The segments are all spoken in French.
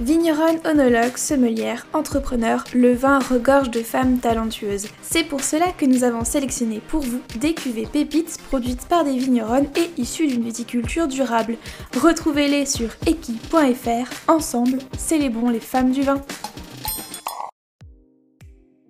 Vigneronne, onologue, sommelière, entrepreneur, le vin regorge de femmes talentueuses. C'est pour cela que nous avons sélectionné pour vous des cuvées pépites produites par des vigneronnes et issues d'une viticulture durable. Retrouvez-les sur eki.fr. Ensemble, célébrons les femmes du vin.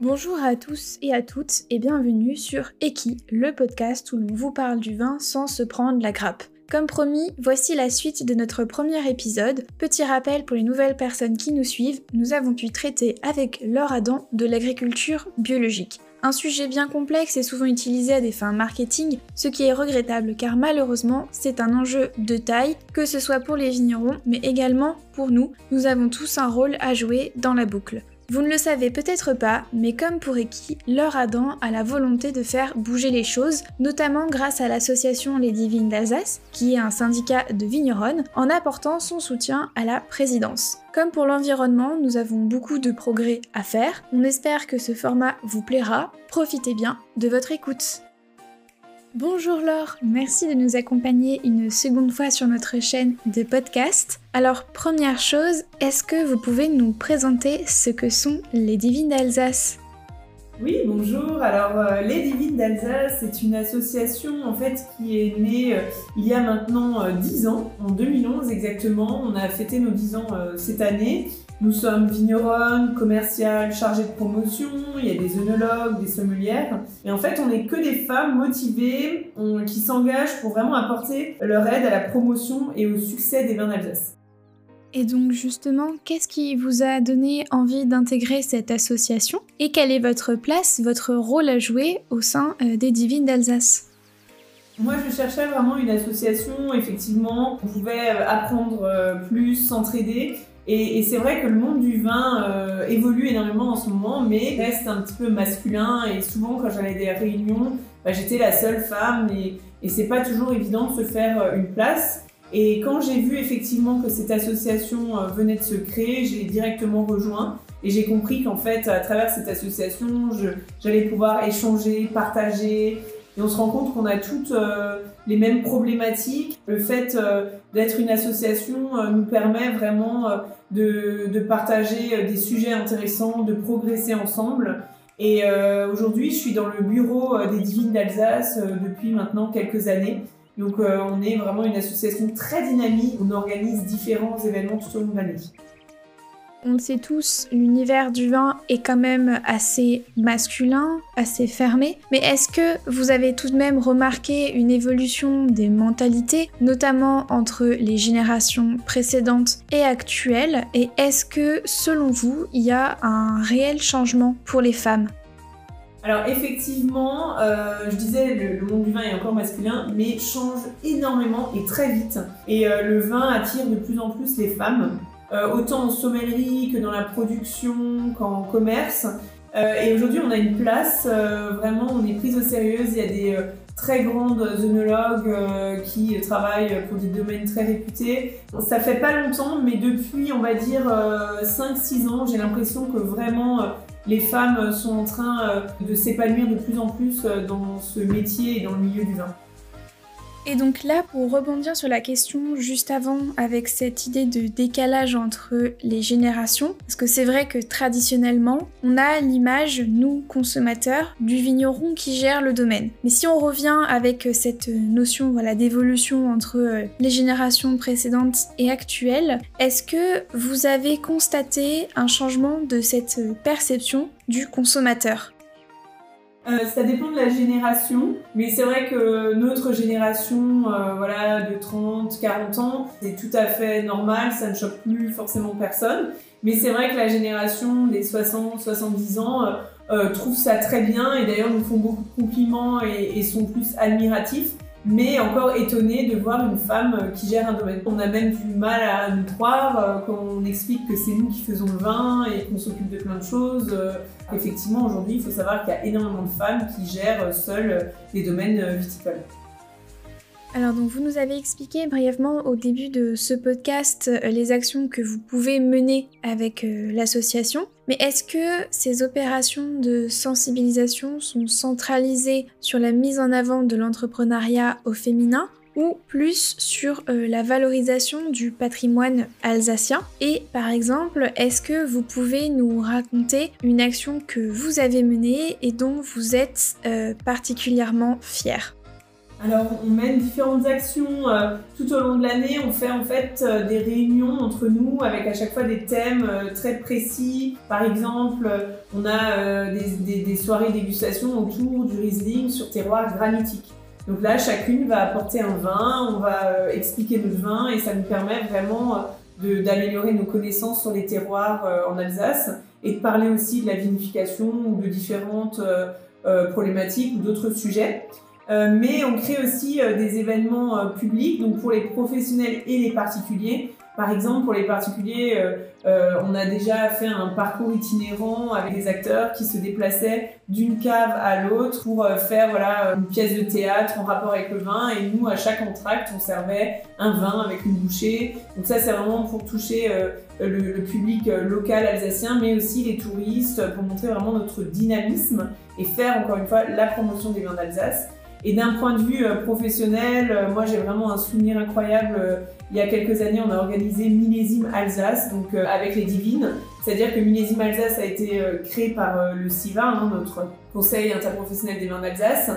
Bonjour à tous et à toutes et bienvenue sur Eki, le podcast où l'on vous parle du vin sans se prendre la grappe. Comme promis, voici la suite de notre premier épisode. Petit rappel pour les nouvelles personnes qui nous suivent, nous avons pu traiter avec Laure Adam de l'agriculture biologique. Un sujet bien complexe et souvent utilisé à des fins marketing, ce qui est regrettable car malheureusement c'est un enjeu de taille, que ce soit pour les vignerons mais également pour nous, nous avons tous un rôle à jouer dans la boucle. Vous ne le savez peut-être pas, mais comme pour Eki, Laure Adam a la volonté de faire bouger les choses, notamment grâce à l'association Les Divines d'Alsace, qui est un syndicat de vigneronnes, en apportant son soutien à la présidence. Comme pour l'environnement, nous avons beaucoup de progrès à faire. On espère que ce format vous plaira. Profitez bien de votre écoute. Bonjour Laure, merci de nous accompagner une seconde fois sur notre chaîne de podcast. Alors première chose, est-ce que vous pouvez nous présenter ce que sont les Divines d'Alsace? Oui, bonjour. Alors, euh, les Divines d'Alsace, c'est une association en fait qui est née euh, il y a maintenant 10 euh, ans, en 2011 exactement. On a fêté nos 10 ans cette année. Nous sommes vigneronnes, commerciales, chargées de promotion, il y a des œnologues, des sommelières. Et en fait, on n'est que des femmes motivées qui s'engagent pour vraiment apporter leur aide à la promotion et au succès des vins d'Alsace. Et donc justement, qu'est-ce qui vous a donné envie d'intégrer cette association? Et quelle est votre place, votre rôle à jouer au sein euh, des Divines d'Alsace? Moi, je cherchais vraiment une association, effectivement, on pouvait euh, apprendre euh, plus, s'entraider. Et, c'est vrai que le monde du vin évolue énormément en ce moment, mais reste un petit peu masculin. Et souvent, quand j'allais des réunions, bah, j'étais la seule femme et, et c'est pas toujours évident de se faire une place. Et quand j'ai vu effectivement que cette association euh, venait de se créer, j'ai directement rejoint et j'ai compris qu'en fait, à travers cette association, j'allais pouvoir échanger, partager. Et on se rend compte qu'on a toutes euh, les mêmes problématiques. Le fait euh, d'être une association nous permet vraiment de, de, partager des sujets intéressants, de progresser ensemble. Et aujourd'hui, je suis dans le bureau des Divines d'Alsace depuis maintenant quelques années. Donc euh, on est vraiment une association très dynamique, on organise différents événements tout au long de l'année. On le sait tous, l'univers du vin est quand même assez masculin, assez fermé. Mais est-ce que vous avez tout de même remarqué une évolution des mentalités, notamment entre les générations précédentes et actuelles? Et est-ce que, selon vous, il y a un réel changement pour les femmes? Alors effectivement, euh, je disais, le, monde du vin est encore masculin, mais change énormément et très vite. Et euh, le vin attire de plus en plus les femmes, euh, autant en sommellerie que dans la production qu'en commerce. et aujourd'hui, on a une place, vraiment, on est prise au sérieux. Il y a des très grandes œnologues qui travaillent pour des domaines très réputés. Ça fait pas longtemps, mais depuis, on va dire, 5-6 ans, j'ai l'impression que vraiment les femmes sont en train euh, de s'épanouir de plus en plus euh, dans ce métier et dans le milieu du vin. Et donc là, pour rebondir sur la question juste avant, avec cette idée de décalage entre les générations, parce que c'est vrai que traditionnellement, on a l'image, nous, consommateurs, du vigneron qui gère le domaine. Mais si on revient avec cette notion voilà, d'évolution entre euh, les générations précédentes et actuelles, est-ce que vous avez constaté un changement de cette perception du consommateur? Euh, ça dépend de la génération, mais c'est vrai que notre génération, euh, voilà, de 30, 40 ans, c'est tout à fait normal, ça ne choque plus forcément personne. Mais c'est vrai que la génération des 60, 70 ans euh, euh, trouve ça très bien et d'ailleurs nous font beaucoup de compliments et, et sont plus admiratifs mais encore étonné de voir une femme qui gère un domaine. On a même du mal à nous croire euh, quand on explique que c'est nous qui faisons le vin et qu'on s'occupe de plein de choses. Euh, effectivement, aujourd'hui, il faut savoir qu'il y a énormément de femmes qui gèrent seules les domaines viticoles. Alors donc vous nous avez expliqué brièvement au début de ce podcast euh, les actions que vous pouvez mener avec euh, l'association, mais est-ce que ces opérations de sensibilisation sont centralisées sur la mise en avant de l'entrepreneuriat au féminin ou plus sur euh, la valorisation du patrimoine alsacien? Et par exemple, est-ce que vous pouvez nous raconter une action que vous avez menée et dont vous êtes euh, particulièrement fier alors, on mène différentes actions euh, tout au long de l'année. On fait en fait euh, des réunions entre nous avec à chaque fois des thèmes euh, très précis. Par exemple, on a des, soirées dégustation autour du Riesling sur terroir granitique. Donc là, chacune va apporter un vin, on va expliquer notre vin et ça nous permet vraiment d'améliorer nos connaissances sur les terroirs en Alsace et de parler aussi de la vinification ou de différentes problématiques ou d'autres sujets. Euh, mais on crée aussi euh, des événements euh, publics, donc pour les professionnels et les particuliers. Par exemple, pour les particuliers, on a déjà fait un parcours itinérant avec des acteurs qui se déplaçaient d'une cave à l'autre pour faire voilà une pièce de théâtre en rapport avec le vin. Et nous, à chaque entracte, on servait un vin avec une bouchée. Donc ça, c'est vraiment pour toucher le, le, public local alsacien, mais aussi les touristes, pour montrer vraiment notre dynamisme et faire encore une fois la promotion des vins d'Alsace. Et d'un point de vue euh, professionnel, euh, moi j'ai vraiment un souvenir incroyable. Euh, il y a quelques années, on a organisé Millésime Alsace, donc avec les divines. C'est-à-dire que Millésime Alsace a été créé par le CIVA, hein, notre Conseil interprofessionnel des vins d'Alsace.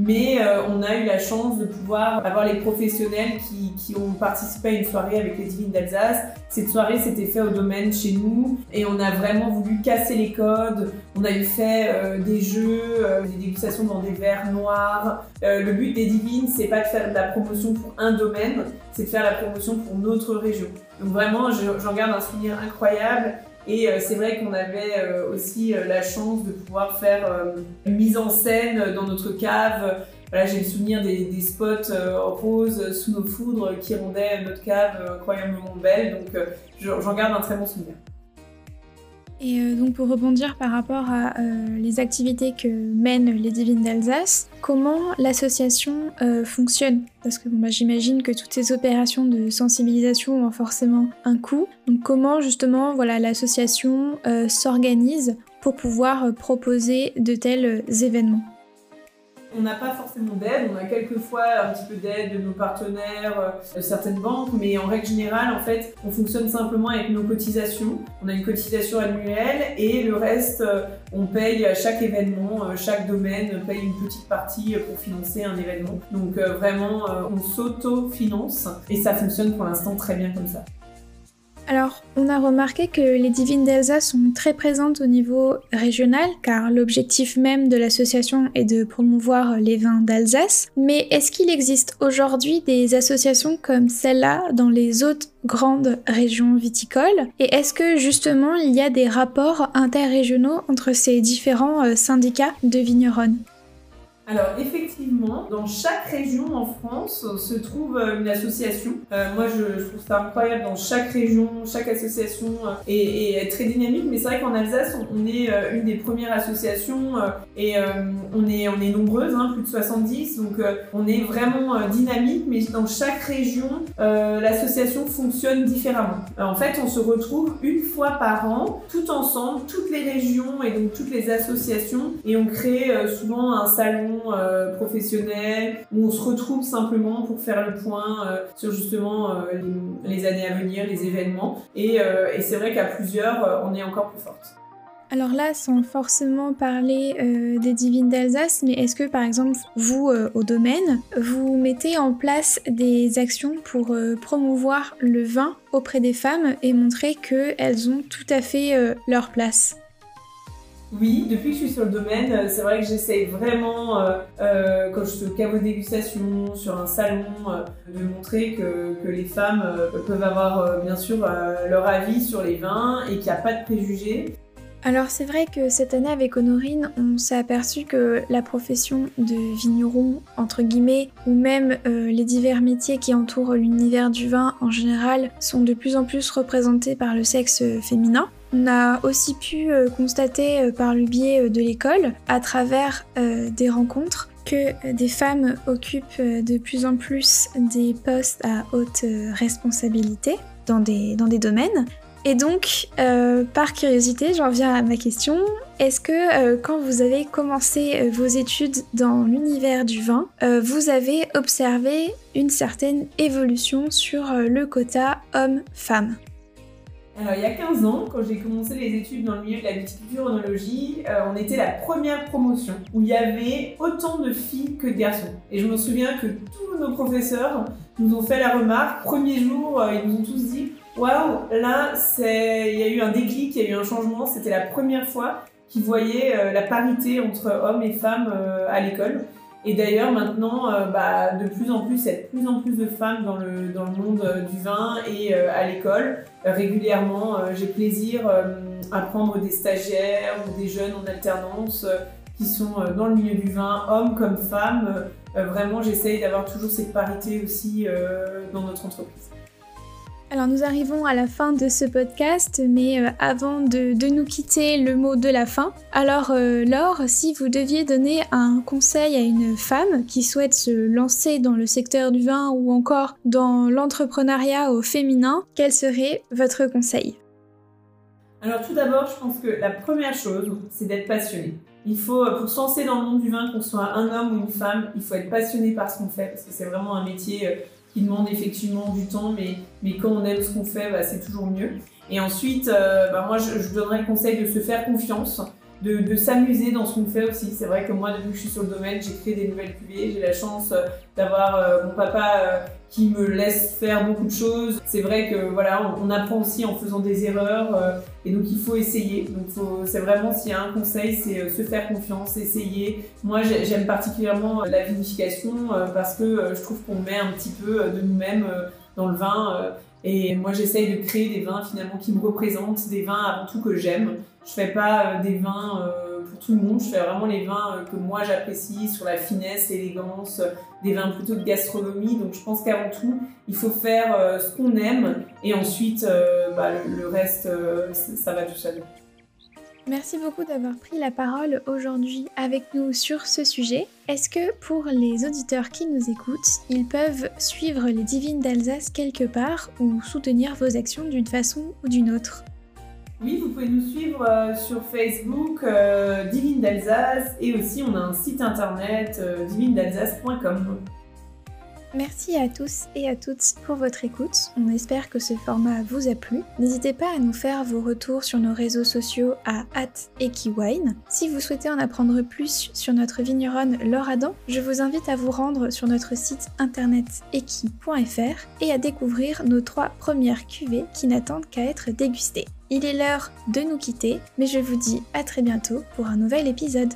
Mais euh, on a eu la chance de pouvoir avoir les professionnels qui, ont participé à une soirée avec les divines d'Alsace. Cette soirée s'était faite au domaine chez nous et on a vraiment voulu casser les codes. On a eu fait euh, des jeux, euh, des dégustations dans des verres noirs. le but des divines, c'est pas de faire de la promotion pour un domaine, c'est de faire la promotion pour notre région. Donc vraiment, j'en garde un souvenir incroyable. Et euh, c'est vrai qu'on avait euh, aussi euh, la chance de pouvoir faire une mise en scène dans notre cave. Voilà, j'ai le souvenir des, spots roses sous nos foudres qui rendaient notre cave incroyablement belle. Donc j'en garde un très bon souvenir. Et euh, donc pour rebondir par rapport à euh, les activités que mènent les Divines d'Alsace, comment l'association euh, fonctionne? Parce que bah, j'imagine que toutes ces opérations de sensibilisation ont forcément un coût. Donc comment justement voilà l'association s'organise pour pouvoir proposer de tels événements? On n'a pas forcément d'aide, on a quelquefois un petit peu d'aide de nos partenaires, euh, de certaines banques, mais en règle générale, en fait, on fonctionne simplement avec nos cotisations. On a une cotisation annuelle et le reste, euh, on paye chaque événement, euh, chaque domaine paye une petite partie pour financer un événement. Donc vraiment, on s'auto-finance et ça fonctionne pour l'instant très bien comme ça. Alors, on a remarqué que les divines d'Alsace sont très présentes au niveau régional, car l'objectif même de l'association est de promouvoir les vins d'Alsace. Mais est-ce qu'il existe aujourd'hui des associations comme celle-là dans les autres grandes régions viticoles? Et est-ce que justement il y a des rapports interrégionaux entre ces différents euh, syndicats de vignerons? Alors effectivement, dans chaque région en France se trouve euh, une association. Euh, moi je, trouve ça incroyable. Dans chaque région, chaque association euh, est, très dynamique, mais c'est vrai qu'en Alsace on, est une des premières associations et on est on est nombreuses, hein, plus de 70, donc on est vraiment dynamique, mais dans chaque région l'association fonctionne différemment. en fait on se retrouve une fois par an, tout ensemble, toutes les régions et donc toutes les associations, et on crée souvent un salon euh, professionnels où on se retrouve simplement pour faire le point euh, sur justement euh, les, années à venir, les événements. Et, c'est vrai qu'à plusieurs, on est encore plus forte. Alors là, sans forcément parler des divines d'Alsace, mais est-ce que par exemple, vous, au domaine, vous mettez en place des actions pour promouvoir le vin auprès des femmes et montrer qu'elles ont tout à fait leur place? Oui, depuis que je suis sur le domaine, euh, c'est vrai que j'essaye vraiment, euh, euh, quand je suis au caveau dégustation, sur un salon, de montrer que les femmes peuvent avoir bien sûr leur avis sur les vins et qu'il n'y a pas de préjugés. Alors c'est vrai que cette année avec Honorine, on s'est aperçu que la profession de vigneron, entre guillemets, ou même les divers métiers qui entourent l'univers du vin en général, sont de plus en plus représentés par le sexe féminin. On a aussi pu euh, constater euh, par le biais euh, de l'école, à travers des rencontres, que des femmes occupent de plus en plus des postes à haute responsabilité dans des, dans des domaines. Et donc, par curiosité, j'en viens à ma question. Est-ce que quand vous avez commencé vos études dans l'univers du vin, vous avez observé une certaine évolution sur le quota homme-femme? Alors, il y a 15 ans, quand j'ai commencé les études dans le milieu de la viticulture onologie, on était la première promotion où il y avait autant de filles que de garçons. Et je me souviens que tous nos professeurs nous ont fait la remarque. Premier jour, ils nous ont tous dit waouh, là, il y a eu un déclic, il y a eu un changement. C'était la première fois qu'ils voyaient euh, la parité entre hommes et femmes euh, à l'école. Et d'ailleurs, maintenant, euh, bah, de plus en plus, il y a de plus en plus de femmes dans le, dans le monde du vin et à l'école. régulièrement, j'ai plaisir à prendre des stagiaires ou des jeunes en alternance qui sont dans le milieu du vin, hommes comme femmes. vraiment, j'essaye d'avoir toujours cette parité aussi dans notre entreprise. Alors nous arrivons à la fin de ce podcast, mais euh, avant de, nous quitter, le mot de la fin. Alors euh, Laure, si vous deviez donner un conseil à une femme qui souhaite se lancer dans le secteur du vin ou encore dans l'entrepreneuriat au féminin, quel serait votre conseil? Alors tout d'abord, je pense que la première chose, c'est d'être passionné. Il faut, euh, pour se lancer dans le monde du vin, qu'on soit un homme ou une femme, il faut être passionné par ce qu'on fait, parce que c'est vraiment un métier demande effectivement du temps, mais, mais quand on aime ce qu'on fait, bah, c'est toujours mieux. Et ensuite, euh, bah, moi, je, je, donnerais le conseil de se faire confiance, de, s'amuser dans ce qu'on fait aussi. C'est vrai que moi, depuis que je suis sur le domaine, j'ai créé des nouvelles cuvées, j'ai la chance euh, d'avoir euh, mon papa qui me laisse faire beaucoup de choses. C'est vrai que voilà, on, apprend aussi en faisant des erreurs euh, et donc il faut essayer. Donc c'est vraiment s'il y a un conseil, c'est euh, se faire confiance, essayer. Moi j'aime particulièrement la vinification euh, parce que je trouve qu'on met un petit peu de nous-mêmes dans le vin. et moi j'essaye de créer des vins finalement qui me représentent, des vins avant tout que j'aime. Je fais pas des vins pour tout le monde. Je fais vraiment les vins euh, que moi j'apprécie sur la finesse, l'élégance, euh, des vins plutôt de gastronomie. Donc je pense qu'avant tout, il faut faire euh, ce qu'on aime et ensuite bah, le, reste, ça va tout seul. Merci beaucoup d'avoir pris la parole aujourd'hui avec nous sur ce sujet. Est-ce que pour les auditeurs qui nous écoutent, ils peuvent suivre les Divines d'Alsace quelque part ou soutenir vos actions d'une façon ou d'une autre? Oui, vous pouvez nous suivre euh, sur Facebook, euh, Divine d'Alsace, et aussi on a un site internet, euh, divinedalsace.com. Merci à tous et à toutes pour votre écoute. On espère que ce format vous a plu. N'hésitez pas à nous faire vos retours sur nos réseaux sociaux à @ekiwine. Si vous souhaitez en apprendre plus sur notre vigneronne Laure Adam, je vous invite à vous rendre sur notre site internet eki.fr et à découvrir nos trois premières cuvées qui n'attendent qu'à être dégustées. Il est l'heure de nous quitter, mais je vous dis à très bientôt pour un nouvel épisode.